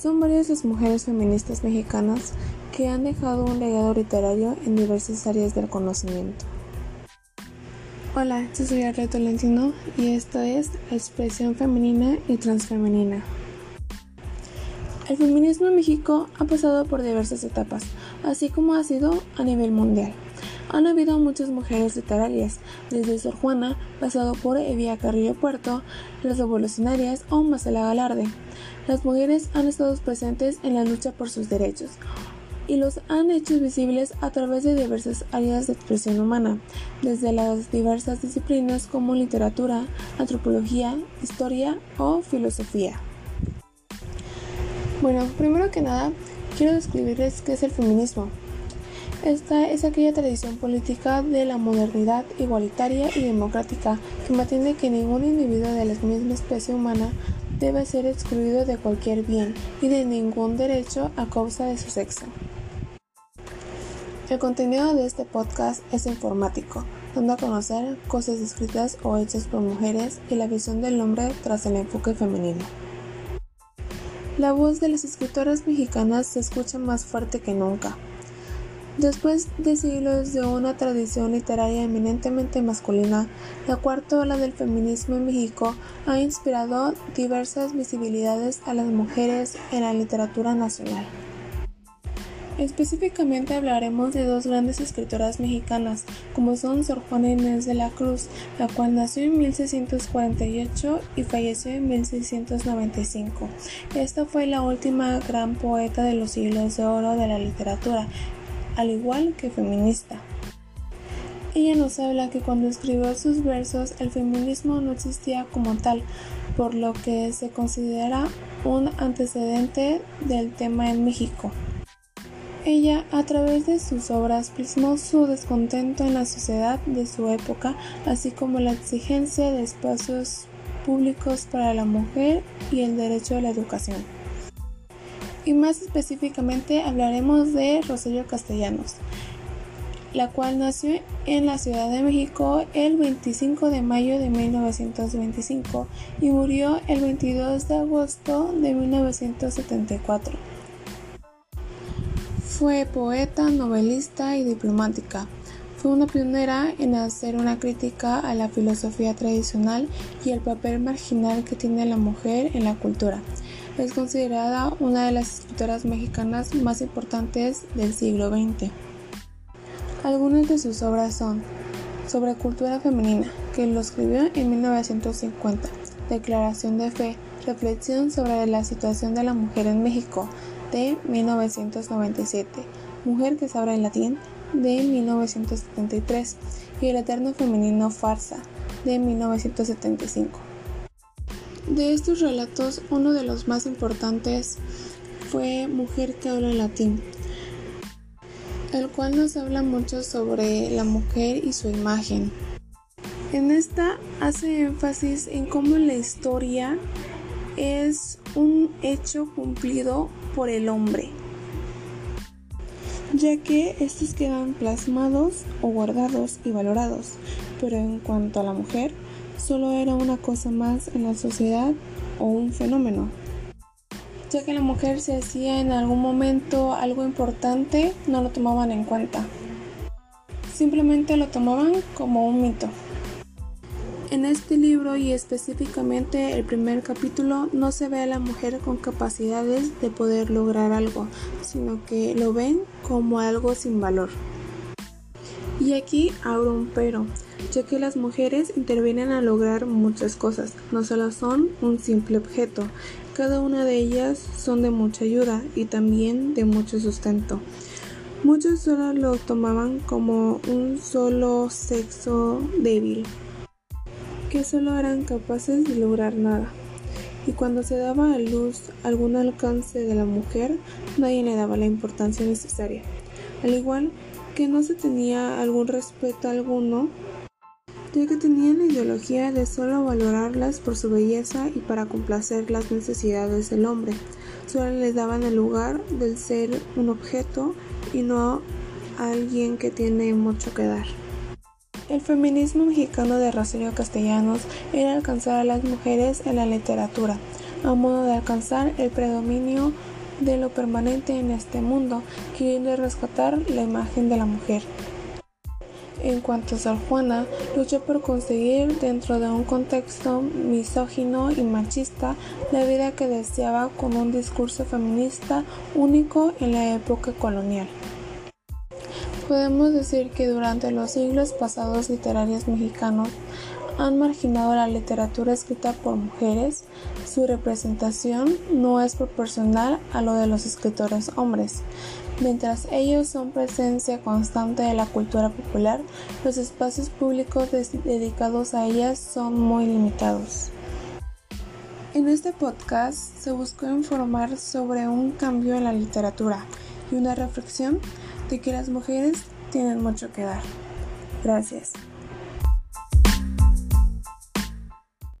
Son varias las mujeres feministas mexicanas que han dejado un legado literario en diversas áreas del conocimiento. Hola, yo soy Arre Tolentino y esto es Expresión Femenina y Transfemenina. El feminismo en México ha pasado por diversas etapas, así como ha sido a nivel mundial. Han habido muchas mujeres literarias, desde Sor Juana, pasado por Evia Carrillo Puerto, las revolucionarias o Marcela Galarde. Las mujeres han estado presentes en la lucha por sus derechos y los han hecho visibles a través de diversas áreas de expresión humana, desde las diversas disciplinas como literatura, antropología, historia o filosofía. Bueno, primero que nada, quiero describirles qué es el feminismo. Esta es aquella tradición política de la modernidad igualitaria y democrática que mantiene que ningún individuo de la misma especie humana debe ser excluido de cualquier bien y de ningún derecho a causa de su sexo. El contenido de este podcast es informático, dando a conocer cosas escritas o hechas por mujeres y la visión del hombre tras el enfoque femenino. La voz de las escritoras mexicanas se escucha más fuerte que nunca. Después de siglos de una tradición literaria eminentemente masculina, la cuarta ola del feminismo en México ha inspirado diversas visibilidades a las mujeres en la literatura nacional. Específicamente hablaremos de dos grandes escritoras mexicanas, como son Sor Juana Inés de la Cruz, la cual nació en 1648 y falleció en 1695. Esta fue la última gran poeta de los siglos de oro de la literatura, al igual que feminista. Ella nos habla que cuando escribió sus versos el feminismo no existía como tal, por lo que se considera un antecedente del tema en México. Ella, a través de sus obras, plasmó su descontento en la sociedad de su época, así como la exigencia de espacios públicos para la mujer y el derecho a la educación. Y más específicamente hablaremos de Rosario Castellanos, la cual nació en la Ciudad de México el 25 de mayo de 1925 y murió el 22 de agosto de 1974. Fue poeta, novelista y diplomática. Fue una pionera en hacer una crítica a la filosofía tradicional y el papel marginal que tiene la mujer en la cultura. Es considerada una de las escritoras mexicanas más importantes del siglo XX. Algunas de sus obras son Sobre cultura femenina, que lo escribió en 1950, Declaración de Fe, Reflexión sobre la situación de la mujer en México, de 1997, Mujer que sabe latín de 1973 y El Eterno Femenino Farsa de 1975. De estos relatos, uno de los más importantes fue Mujer que habla latín, el cual nos habla mucho sobre la mujer y su imagen. En esta hace énfasis en cómo la historia es un hecho cumplido por el hombre, ya que estos quedan plasmados o guardados y valorados, pero en cuanto a la mujer, solo era una cosa más en la sociedad o un fenómeno. Ya que la mujer se hacía en algún momento algo importante, no lo tomaban en cuenta. Simplemente lo tomaban como un mito. En este libro y específicamente el primer capítulo no se ve a la mujer con capacidades de poder lograr algo, sino que lo ven como algo sin valor. Y aquí abro un pero, ya que las mujeres intervienen a lograr muchas cosas, no solo son un simple objeto, cada una de ellas son de mucha ayuda y también de mucho sustento. Muchos solo lo tomaban como un solo sexo débil que solo eran capaces de lograr nada. Y cuando se daba a luz algún alcance de la mujer, nadie le daba la importancia necesaria. Al igual que no se tenía algún respeto alguno, ya que tenían la ideología de solo valorarlas por su belleza y para complacer las necesidades del hombre. Solo les daban el lugar del ser un objeto y no alguien que tiene mucho que dar. El feminismo mexicano de Rosario Castellanos era alcanzar a las mujeres en la literatura, a modo de alcanzar el predominio de lo permanente en este mundo, queriendo rescatar la imagen de la mujer. En cuanto a Sor Juana, luchó por conseguir, dentro de un contexto misógino y machista, la vida que deseaba con un discurso feminista único en la época colonial. Podemos decir que durante los siglos pasados literarios mexicanos han marginado la literatura escrita por mujeres, su representación no es proporcional a lo de los escritores hombres. Mientras ellos son presencia constante de la cultura popular, los espacios públicos dedicados a ellas son muy limitados. En este podcast se buscó informar sobre un cambio en la literatura y una reflexión de que las mujeres tienen mucho que dar. Gracias.